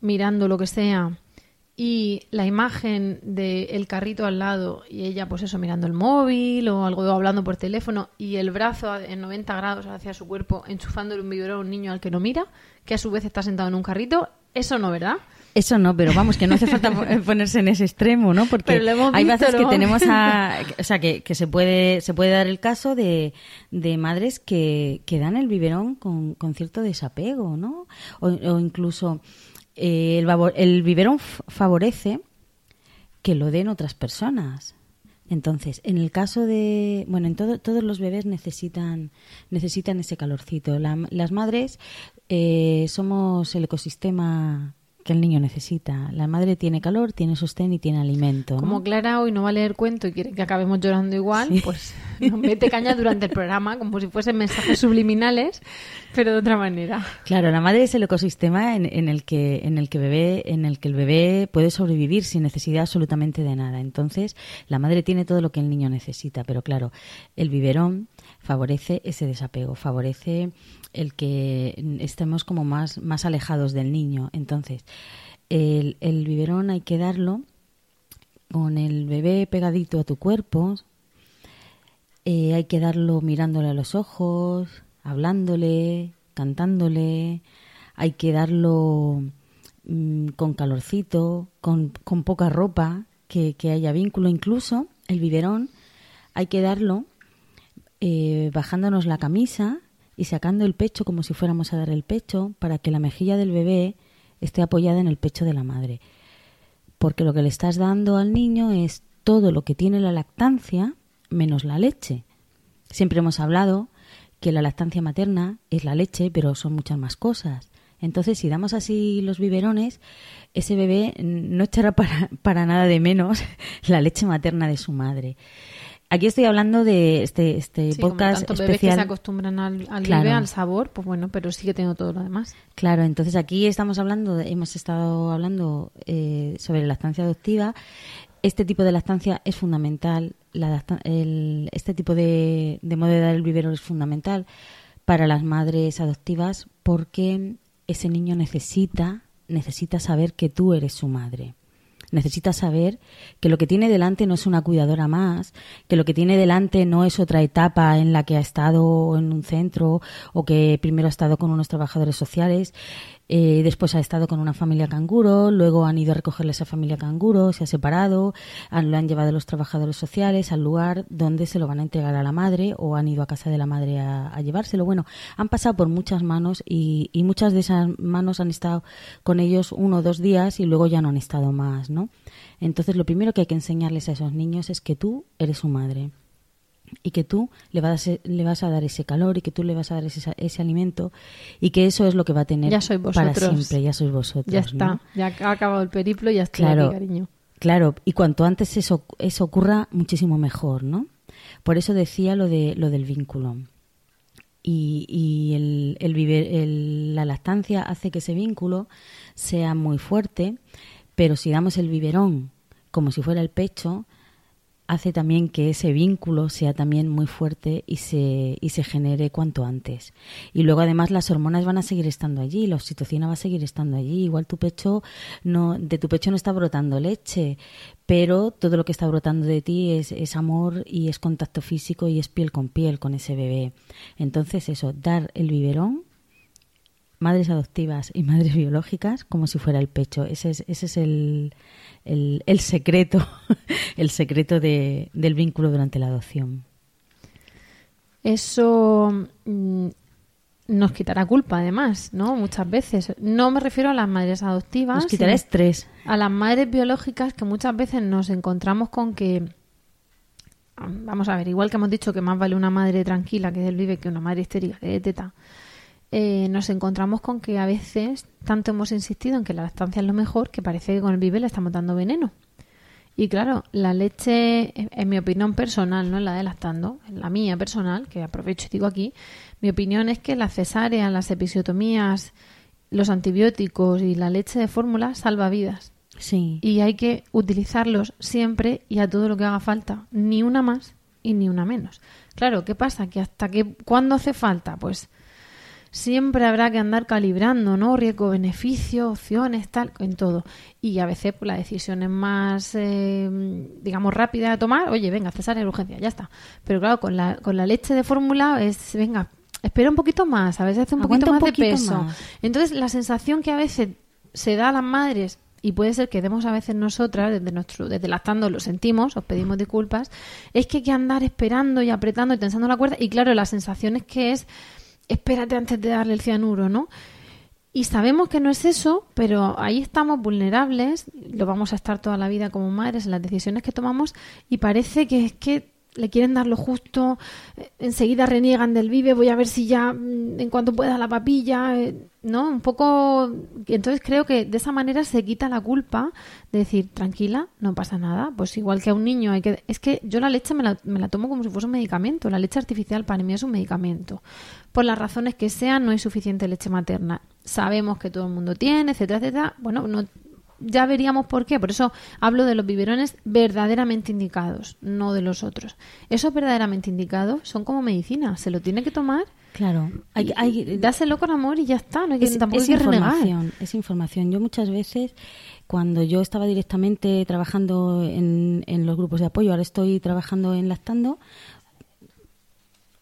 A: mirando lo que sea y la imagen del carrito al lado y ella pues eso mirando el móvil o algo hablando por teléfono y el brazo en 90 grados hacia su cuerpo enchufándole un biberón a un niño al que no mira que a su vez está sentado en un carrito eso no verdad
B: eso no, pero vamos, que no hace falta ponerse en ese extremo, ¿no? Porque hay veces que tenemos a... O sea, que, que, se, puede, se puede dar el caso de, de madres que, que dan el biberón con, con cierto desapego, ¿no? O, o incluso eh, el, el favorece que lo den otras personas. Entonces, en el caso de, bueno, en todo, todos los bebés necesitan necesitan ese calorcito. las madres eh, somos el ecosistema que el niño necesita. La madre tiene calor, tiene sostén y tiene alimento.
A: Como Clara hoy no va a leer cuento y quiere que acabemos llorando igual, pues mete caña durante el programa como si fuesen mensajes subliminales, pero de otra manera.
B: Claro, la madre es el ecosistema en, el que en el que bebé en el que el bebé puede sobrevivir sin necesidad absolutamente de nada. Entonces, la madre tiene todo lo que el niño necesita, pero claro, el biberón favorece ese desapego, favorece el que estemos como más, más alejados del niño. Entonces, el, el biberón hay que darlo con el bebé pegadito a tu cuerpo, eh, hay que darlo mirándole a los ojos, hablándole, cantándole, hay que darlo mm, con calorcito, con, con poca ropa, que, que, haya vínculo, incluso el biberón hay que darlo eh, bajándonos la camisa y sacando el pecho como si fuéramos a dar el pecho para que la mejilla del bebé esté apoyada en el pecho de la madre. Porque lo que le estás dando al niño es todo lo que tiene la lactancia menos la leche. Siempre hemos hablado que la lactancia materna es la leche, pero son muchas más cosas. Entonces, si damos así los biberones, ese bebé no echará para, para nada de menos la leche materna de su madre. Aquí estoy hablando de este, este
A: Sí, como
B: podcast
A: tantos bebés
B: especial.
A: que se acostumbran al, al
B: Claro.
A: al sabor, pues bueno, pero sí que tengo todo lo demás.
B: Claro, entonces aquí estamos hablando, hemos estado hablando eh, sobre la lactancia adoptiva. Este tipo de lactancia es fundamental. La el- este tipo de, de modo de dar el biberón es fundamental para las madres adoptivas porque ese niño necesita necesita saber que tú eres su madre. Necesita saber que lo que tiene delante no es una cuidadora más, que lo que tiene delante no es otra etapa en la que ha estado en un centro o que primero ha estado con unos trabajadores sociales, eh, después ha estado con una familia canguro, luego han ido a recogerle a esa familia canguro, se ha separado, lo han llevado los trabajadores sociales al lugar donde se lo van a entregar a la madre o han ido a casa de la madre a, a llevárselo. Bueno, han pasado por muchas manos y, y muchas de esas manos han estado con ellos uno o dos días y luego ya no han estado más, ¿no? Entonces lo primero que hay que enseñarles a esos niños es que tú eres su madre y que tú le vas, a, le vas a dar ese calor y que tú le vas a dar ese, ese alimento y que eso es lo que va a tener
A: Ya sois
B: para
A: vosotros.
B: siempre, ya sois vosotros.
A: Ya está,
B: ¿no?
A: ya ha acabado el periplo y ya estoy
B: Claro.
A: aquí, cariño.
B: Claro, y cuanto antes eso, eso ocurra, muchísimo mejor, ¿no? Por eso decía lo, de, lo del vínculo. Y, y el, el el- la lactancia hace que ese vínculo sea muy fuerte, pero si damos el biberón como si fuera el pecho, hace también que ese vínculo sea también muy fuerte y se, y se genere cuanto antes. Y luego además las hormonas van a seguir estando allí, la oxitocina va a seguir estando allí. Igual tu pecho no, de tu pecho no está brotando leche, pero todo lo que está brotando de ti es, es amor y es contacto físico y es piel con piel con ese bebé. Entonces eso, dar el biberón madres adoptivas y madres biológicas como si fuera el pecho. Ese es, ese es el, el, el secreto, el secreto de, del vínculo durante la adopción.
A: Eso mm, nos quitará culpa, además, ¿no? Muchas veces. No me refiero a las madres adoptivas.
B: Nos quitará estrés.
A: A las madres biológicas que muchas veces nos encontramos con que. Vamos a ver, igual que hemos dicho que más vale una madre tranquila que del vive que una madre histérica que de teta. Eh, nos encontramos con que a veces tanto hemos insistido en que la lactancia es lo mejor que parece que con el vive le estamos dando veneno. Y claro, la leche, en- mi opinión personal, no en la de lactando, en la mía personal, que aprovecho y digo aquí, mi opinión es que las cesáreas, las episiotomías, los antibióticos y la leche de fórmula salva vidas.
B: Sí.
A: Y hay que utilizarlos siempre y a todo lo que haga falta, ni una más y ni una menos. Claro, ¿qué pasa? Que hasta que, ¿cuándo hace falta? Pues siempre habrá que andar calibrando, ¿no? Riesgo, beneficio, opciones, tal, en todo. Y a veces pues, la decisión es más, eh, digamos, rápida de tomar. Oye, venga, cesárea de urgencia, ya está. Pero claro, con la, con la leche de fórmula es, venga, espera un poquito más, a veces hace un
B: Aguanta
A: poquito
B: un
A: más
B: poquito
A: de peso.
B: más.
A: Entonces, la sensación que a veces se da a las madres y puede ser que demos a veces nosotras, desde nuestro, desde lactando lo sentimos, os pedimos disculpas, es que hay que andar esperando y apretando y tensando la cuerda. Y claro, la sensación es que es espérate antes de darle el cianuro, ¿no? Y sabemos que no es eso, pero ahí estamos vulnerables, lo vamos a estar toda la vida como madres en las decisiones que tomamos y parece que es que le quieren dar lo justo, eh, enseguida reniegan del vive, voy a ver si ya mm, en cuanto pueda la papilla, eh, ¿no? Un poco... Entonces creo que de esa manera se quita la culpa de decir, tranquila, no pasa nada, pues igual que a un niño hay que... Es que yo la leche me la, me la tomo como si fuese un medicamento, la leche artificial para mí es un medicamento. Por las razones que sean, no hay suficiente leche materna. Sabemos que todo el mundo tiene, etcétera, etcétera. Bueno, no, ya veríamos por qué. Por eso hablo de los biberones verdaderamente indicados, no de los otros. Esos verdaderamente indicados son como medicina. Se lo tiene que tomar,
B: Claro. Hay, hay,
A: dáselo con amor y ya está. No hay que,
B: es,
A: tampoco
B: es
A: hay que renegar.
B: información, es información. Yo muchas veces, cuando yo estaba directamente trabajando en, en los grupos de apoyo, ahora estoy trabajando en Lactando,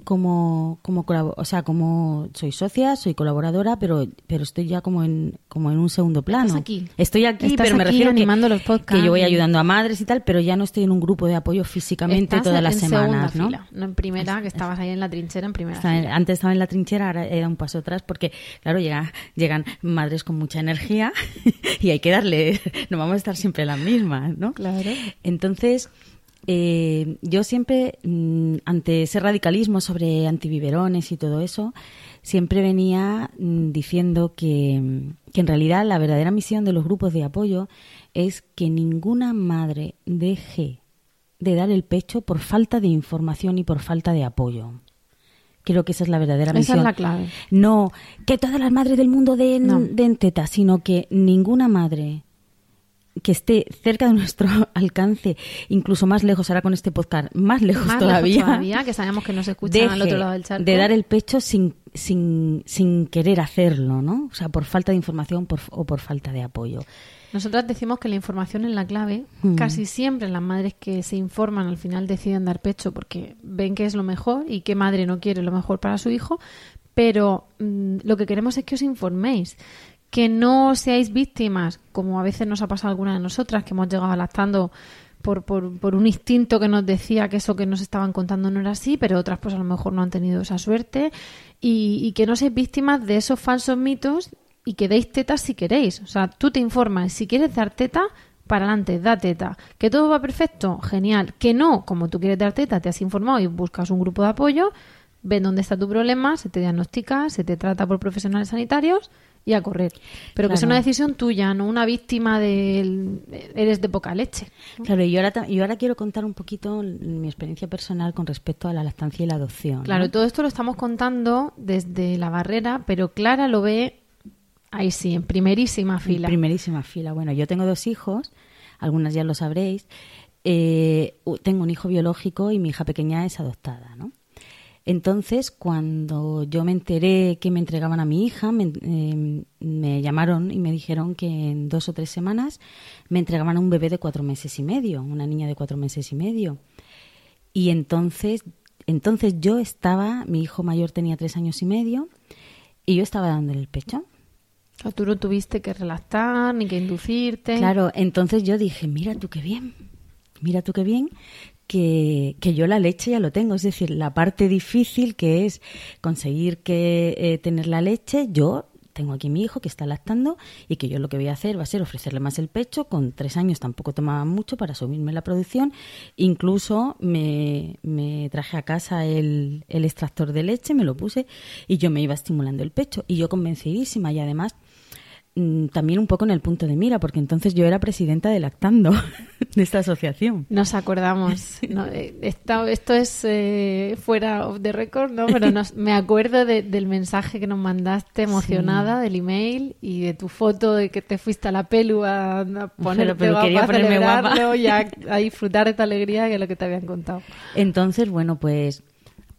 B: como como o sea como soy socia soy colaboradora pero pero estoy ya como en como en un segundo plano
A: Estás aquí.
B: estoy aquí
A: Estás
B: pero me
A: aquí
B: refiero que-
A: animando los podcasts.
B: que yo voy ayudando a madres y tal pero ya no estoy en un grupo de apoyo físicamente
A: Estás
B: todas las semanas ¿no?
A: fila, no en primera, que estabas ahí en la trinchera en primera
B: Estaba en-
A: fila.
B: antes estaba en la trinchera, ahora he dado un paso atrás porque, claro, llega, llegan madres con mucha energía y hay que darle, no vamos a estar siempre las mismas, ¿no?
A: Claro.
B: Entonces, eh, yo siempre, mm, ante ese radicalismo sobre antibiberones y todo eso, siempre venía mm, diciendo que, que en realidad la verdadera misión de los grupos de apoyo es que ninguna madre deje de dar el pecho por falta de información y por falta de apoyo. Creo que esa es la verdadera
A: Esa
B: misión.
A: es la clave.
B: No que todas las madres del mundo den,
A: No.
B: den teta, sino que ninguna madre que esté cerca de nuestro alcance, incluso más lejos, ahora con este podcast, más lejos
A: Más lejos
B: todavía,
A: todavía, que sabemos que nos escuchan al otro lado del charco.
B: de dar el pecho sin, sin, sin querer hacerlo, ¿no? O sea, por falta de información por- o por falta de apoyo.
A: Nosotras decimos que la información es la clave.
B: Mm.
A: Casi siempre las madres que se informan al final deciden dar pecho porque ven que es lo mejor y que madre no quiere lo mejor para su hijo. Pero mm, lo que queremos es que os informéis, que no seáis víctimas, como a veces nos ha pasado a alguna de nosotras, que hemos llegado lactando por, por, por un instinto que nos decía que eso que nos estaban contando no era así, pero otras pues a lo mejor no han tenido esa suerte. Y, y que no seáis víctimas de esos falsos mitos y que deis tetas si queréis. O sea, tú te informas, si quieres dar teta, para adelante, da teta. ¿Que todo va perfecto? Genial. Que no, como tú quieres dar teta, te has informado y buscas un grupo de apoyo, ven dónde está tu problema, se te diagnostica, se te trata por profesionales sanitarios y a correr. Pero que es una decisión tuya, no una víctima del eres de poca leche.
B: Claro, y ahora, ta- y ahora quiero contar un poquito mi experiencia personal con respecto a la lactancia y la adopción. ¿no?
A: Claro, todo esto lo estamos contando desde la barrera, pero Clara lo ve ahí sí, en primerísima
B: En
A: fila.
B: primerísima fila. Bueno, yo tengo dos hijos, algunas ya lo sabréis. Eh, tengo un hijo biológico y mi hija pequeña es adoptada, ¿no? Entonces, cuando yo me enteré que me entregaban a mi hija, me, eh, me llamaron y me dijeron que en dos o tres semanas me entregaban a un bebé de cuatro meses y medio, una niña de cuatro meses y medio. Y entonces, entonces yo estaba, mi hijo mayor tenía tres años y medio, y yo estaba dándole el pecho.
A: O tú no tuviste que relactar ni que inducirte.
B: Claro, entonces yo dije, mira tú qué bien, mira tú qué bien que, que yo la leche ya lo tengo. Es decir, la parte difícil que es conseguir que eh, tener la leche, yo tengo aquí mi hijo que está lactando y que yo lo que voy a hacer va a ser ofrecerle más el pecho. Con tres años tampoco tomaba mucho para subirme la producción. Incluso me, me traje a casa el, el extractor de leche, me lo puse y yo me iba estimulando el pecho. Y yo convencidísima y además también un poco en el punto de mira, porque entonces yo era presidenta de Lactando, de esta asociación.
A: Nos acordamos. No, eh, esta- esto es eh, fuera of the record, ¿no? Pero nos- me acuerdo de- del mensaje que nos mandaste emocionada, del email y de tu foto de que te fuiste a la pelu a, a ponerte
B: pero
A: guapa,
B: quería
A: a
B: ponerme guapa.
A: celebrarlo y a, a disfrutar de tu alegría que es lo que te habían contado.
B: Entonces, bueno, pues,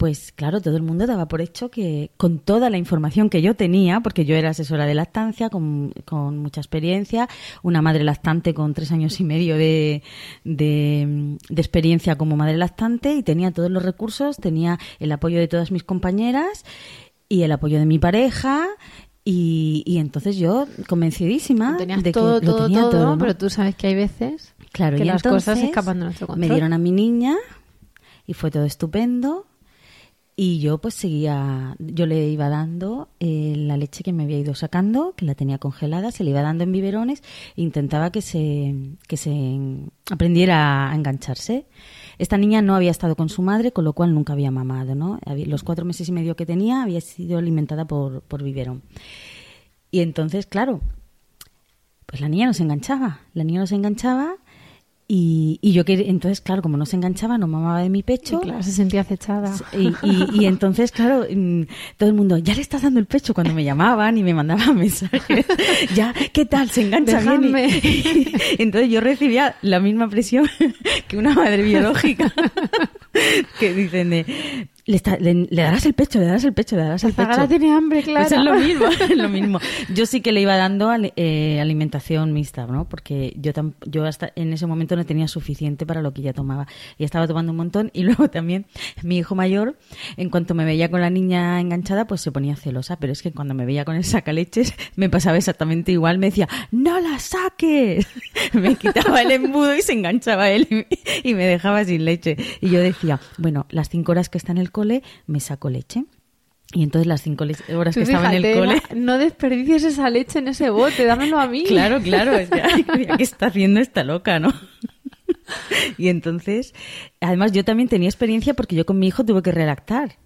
B: pues claro, todo el mundo daba por hecho que con toda la información que yo tenía, porque yo era asesora de lactancia, con, con mucha experiencia, una madre lactante con tres años y medio de, de, de experiencia como madre lactante y tenía todos los recursos, tenía el apoyo de todas mis compañeras y el apoyo de mi pareja. Y, y entonces yo, convencidísima
A: Tenías
B: de que
A: todo,
B: lo
A: todo,
B: tenía
A: todo,
B: todo, ¿no?
A: pero tú sabes que hay veces
B: Claro,
A: que
B: y
A: las cosas escapan de nuestro control.
B: Me dieron a mi niña y fue todo estupendo. Y yo pues seguía, yo le iba dando eh, la leche que me había ido sacando, que la tenía congelada, se le iba dando en biberones, e intentaba que se, que se aprendiera a engancharse. Esta niña no había estado con su madre, con lo cual nunca había mamado, ¿no? Los cuatro meses y medio que tenía había sido alimentada por, por biberón. Y entonces, claro, pues la niña no se enganchaba, la niña no se enganchaba y, y yo quería, entonces, claro, como no se enganchaba, no mamaba de mi pecho.
A: Y claro, se sentía acechada.
B: Y, y- y entonces, claro, mm, todo el mundo, ya le estás dando el pecho cuando me llamaban y me mandaban mensajes. Ya, ¿qué tal? Se engancha.
A: Dejadme.
B: Entonces yo recibía la misma presión que una madre biológica. que dicen de, le, está- le- le darás el pecho, le darás el pecho, le darás el pecho.
A: tiene hambre, claro.
B: Pues es lo mismo, es lo mismo. Yo sí que le iba dando eh, alimentación mixta, ¿no? Porque yo tam- yo hasta en ese momento no tenía suficiente para lo que ella tomaba. Y estaba tomando un montón y luego también mi hijo mayor, en cuanto me veía con la niña enganchada, pues se ponía celosa, pero es que cuando me veía con el sacaleches me pasaba exactamente igual, me decía, no la saques, me quitaba el embudo y se enganchaba él y, y me dejaba sin leche. Y yo decía, bueno, las cinco horas que está en el cole, me saco leche. Y entonces las cinco horas que estaba en el cole...
A: No desperdicies esa leche en ese bote, dámelo a mí.
B: Claro, claro. es que, ay, ¿Qué está haciendo esta loca, no? Y entonces, además yo también tenía experiencia porque yo con mi hijo tuve que redactar.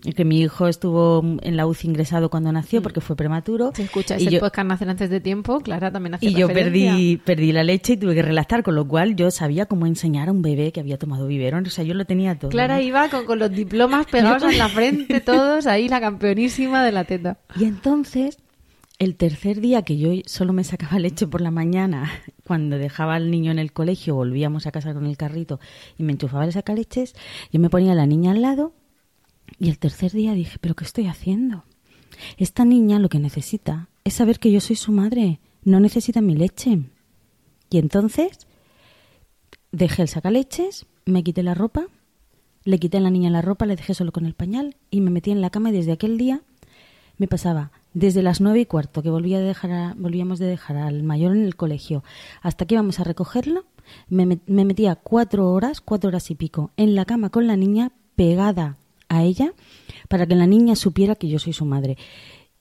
B: Que mi hijo estuvo en la UCI ingresado cuando nació porque fue prematuro. Yo,
A: podcast nacer antes de tiempo, Clara también hace
B: y yo perdí, perdí la leche y tuve que relactar, con lo cual yo sabía cómo enseñar a un bebé que había tomado biberón. O sea, yo lo tenía todo.
A: Clara
B: ¿no?
A: iba con, con los diplomas pegados en la frente, todos ahí, la campeonísima de la teta.
B: Y entonces, el tercer día que yo solo me sacaba leche por la mañana, cuando dejaba al niño en el colegio, volvíamos a casa con el carrito y me enchufaba el sacaleches, yo me ponía a la niña al lado y el tercer día dije, ¿pero qué estoy haciendo? Esta niña lo que necesita es saber que yo soy su madre, no necesita mi leche. Y entonces dejé el sacaleches, me quité la ropa, le quité a la niña la ropa, le dejé solo con el pañal y me metí en la cama y desde aquel día me pasaba desde las nueve y cuarto que volvía de dejar a- volvíamos de dejar al mayor en el colegio hasta que íbamos a recogerlo, me, me metía cuatro horas, cuatro horas y pico en la cama con la niña pegada a ella para que la niña supiera que yo soy su madre.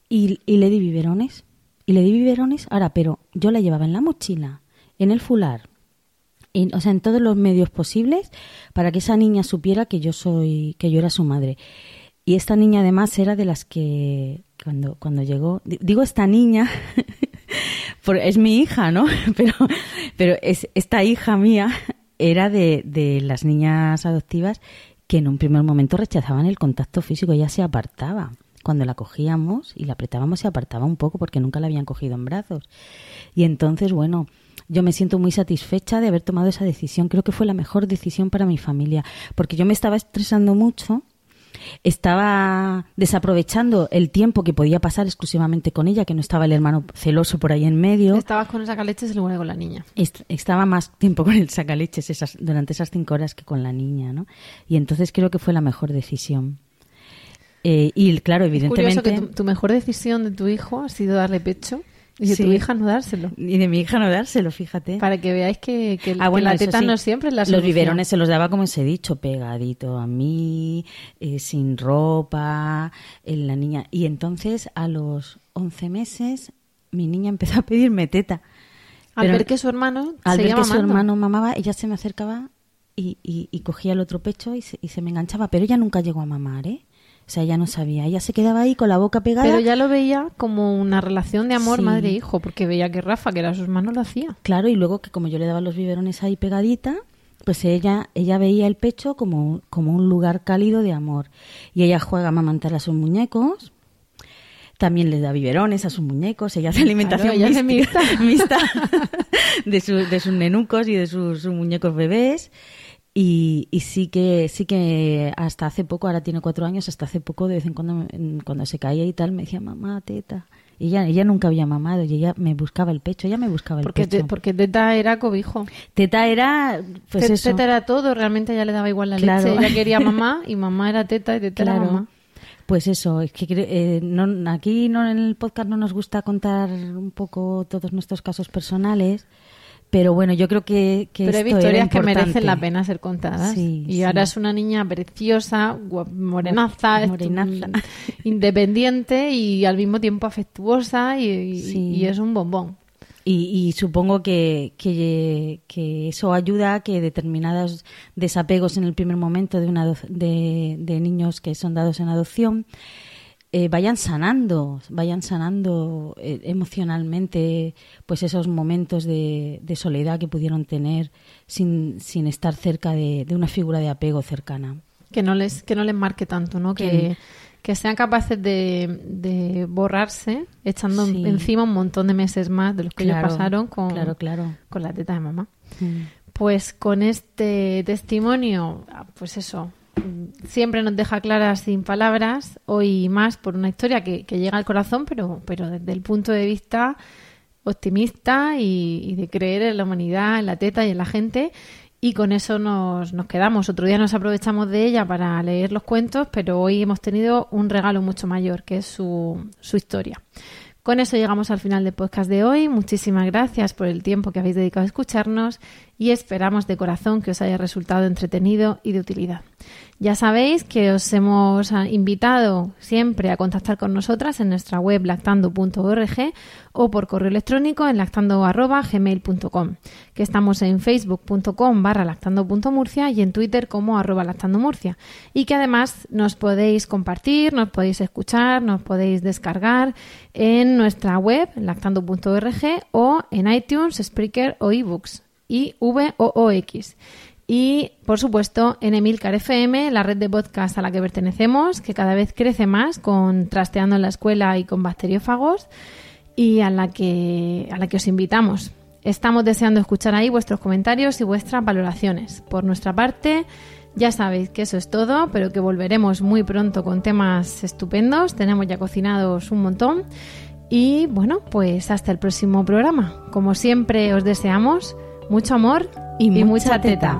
B: Y, y le di biberones, y le di biberones, ahora, pero yo la llevaba en la mochila, en el fular, en- o sea, en todos los medios posibles para que esa niña supiera que yo soy, que yo era su madre. Y esta niña además era de las que cuando, cuando llegó, di- digo esta niña, es mi hija, ¿no? Pero, pero es, esta hija mía era de, de las niñas adoptivas que en un primer momento rechazaban el contacto físico, ella se apartaba. Cuando la cogíamos y la apretábamos se apartaba un poco porque nunca la habían cogido en brazos. Y entonces, bueno, yo me siento muy satisfecha de haber tomado esa decisión. Creo que fue la mejor decisión para mi familia, porque yo me estaba estresando mucho, estaba desaprovechando el tiempo que podía pasar exclusivamente con ella, que no estaba el hermano celoso por ahí en medio.
A: Estabas con en lugar de con la niña.
B: Est- estaba más tiempo con el sacaleches esas, durante esas cinco horas que con la niña, ¿no? Y entonces creo que fue la mejor decisión. Eh, y claro,
A: Es curioso
B: evidentemente...
A: que tu, tu mejor decisión de tu hijo ha sido darle pecho y de
B: Sí.
A: tu hija no dárselo.
B: Y de mi hija no dárselo, fíjate.
A: Para que veáis que, que,
B: Ah,
A: que
B: bueno,
A: la teta
B: sí,
A: no siempre es la
B: Los
A: solución.
B: biberones se los daba, como os he dicho, pegadito a mí, eh, sin ropa, en la niña. Y entonces, a los 11 meses, mi niña empezó a pedirme teta.
A: Al
B: Pero
A: ver que su hermano
B: al ver que su
A: mamando.
B: hermano mamaba, ella se me acercaba y, y- y cogía el otro pecho y se, y se me enganchaba. Pero ella nunca llegó a mamar, ¿eh? O sea, ella no sabía. Ella se quedaba ahí con la boca pegada.
A: Pero ya lo veía como una relación de amor
B: Sí.
A: madre-hijo, porque veía que Rafa, que era su hermano, lo hacía.
B: Claro, y luego que como yo le daba los biberones ahí pegadita, pues ella, ella veía el pecho como, como un lugar cálido de amor. Y ella juega a amamantar a sus muñecos. También le da biberones a sus muñecos. Ella hace alimentación
A: ella hace
B: mixta, mixta de, su- de sus nenucos y de sus, sus muñecos bebés. Y, y sí que sí que hasta hace poco, ahora tiene cuatro años, hasta hace poco de vez en cuando, en- cuando se caía y tal, me decía, mamá, teta. Y ella, ella nunca había mamado y ella me buscaba el pecho, ella me buscaba el
A: Porque,
B: pecho.
A: te- porque Teta era cobijo.
B: Teta era, pues
A: Te-
B: eso.
A: Teta era todo, realmente ella le daba igual la
B: Claro.
A: leche. Ella quería mamá y mamá era Teta y Teta era mamá.
B: Pues eso, es que eh, no, aquí no, en el podcast no nos gusta contar un poco todos nuestros casos personales, pero bueno, yo creo que, que
A: Pero hay historias que merecen la pena ser contadas.
B: Sí,
A: y
B: sí.
A: ahora es una niña preciosa, morenaza, independiente y al mismo tiempo afectuosa y, y-
B: Sí.
A: y es un bombón.
B: Y, y supongo que, que, que eso ayuda a que determinados desapegos en el primer momento de, una, de niños que son dados en adopción eh, vayan sanando, vayan sanando eh, emocionalmente pues esos momentos de, de soledad que pudieron tener sin, sin estar cerca de, de una figura de apego cercana.
A: Que no les, que no les marque tanto, ¿no? Que,
B: Que-
A: que sean capaces de, de borrarse echando
B: Sí.
A: encima un montón de meses más de los que
B: Claro,
A: ellos pasaron con,
B: claro, claro.
A: con la teta de mamá.
B: Mm.
A: Pues con este testimonio, ah, pues eso, siempre nos deja claras sin palabras, hoy más por una historia que, llega al corazón, pero, pero desde el punto de vista optimista y, y de creer en la humanidad, en la teta y en la gente. Y con eso nos, nos quedamos. Otro día nos aprovechamos de ella para leer los cuentos, pero hoy hemos tenido un regalo mucho mayor, que es su, su historia. Con eso llegamos al final del podcast de hoy. Muchísimas gracias por el tiempo que habéis dedicado a escucharnos y esperamos de corazón que os haya resultado entretenido y de utilidad. Ya sabéis que os hemos ah, invitado siempre a contactar con nosotras en nuestra web lactando.org o por correo electrónico en lactando.gmail.com, que estamos en facebook.com barra lactando.murcia y en twitter como arroba lactandomurcia y que además nos podéis compartir, nos podéis escuchar, nos podéis descargar en nuestra web lactando.org o en iTunes, Spreaker o eBooks y V o O X. Y, por supuesto, en Emilcar FM, la red de podcast a la que pertenecemos, que cada vez crece más con Trasteando en la Escuela y con Bacteriófagos, y a la que, a la que os invitamos. Estamos deseando escuchar ahí vuestros comentarios y vuestras valoraciones. Por nuestra parte, ya sabéis que eso es todo, pero que volveremos muy pronto con temas estupendos. Tenemos ya cocinados un montón. Y bueno, pues hasta el próximo programa. Como siempre, os deseamos mucho amor y, mucha, teta.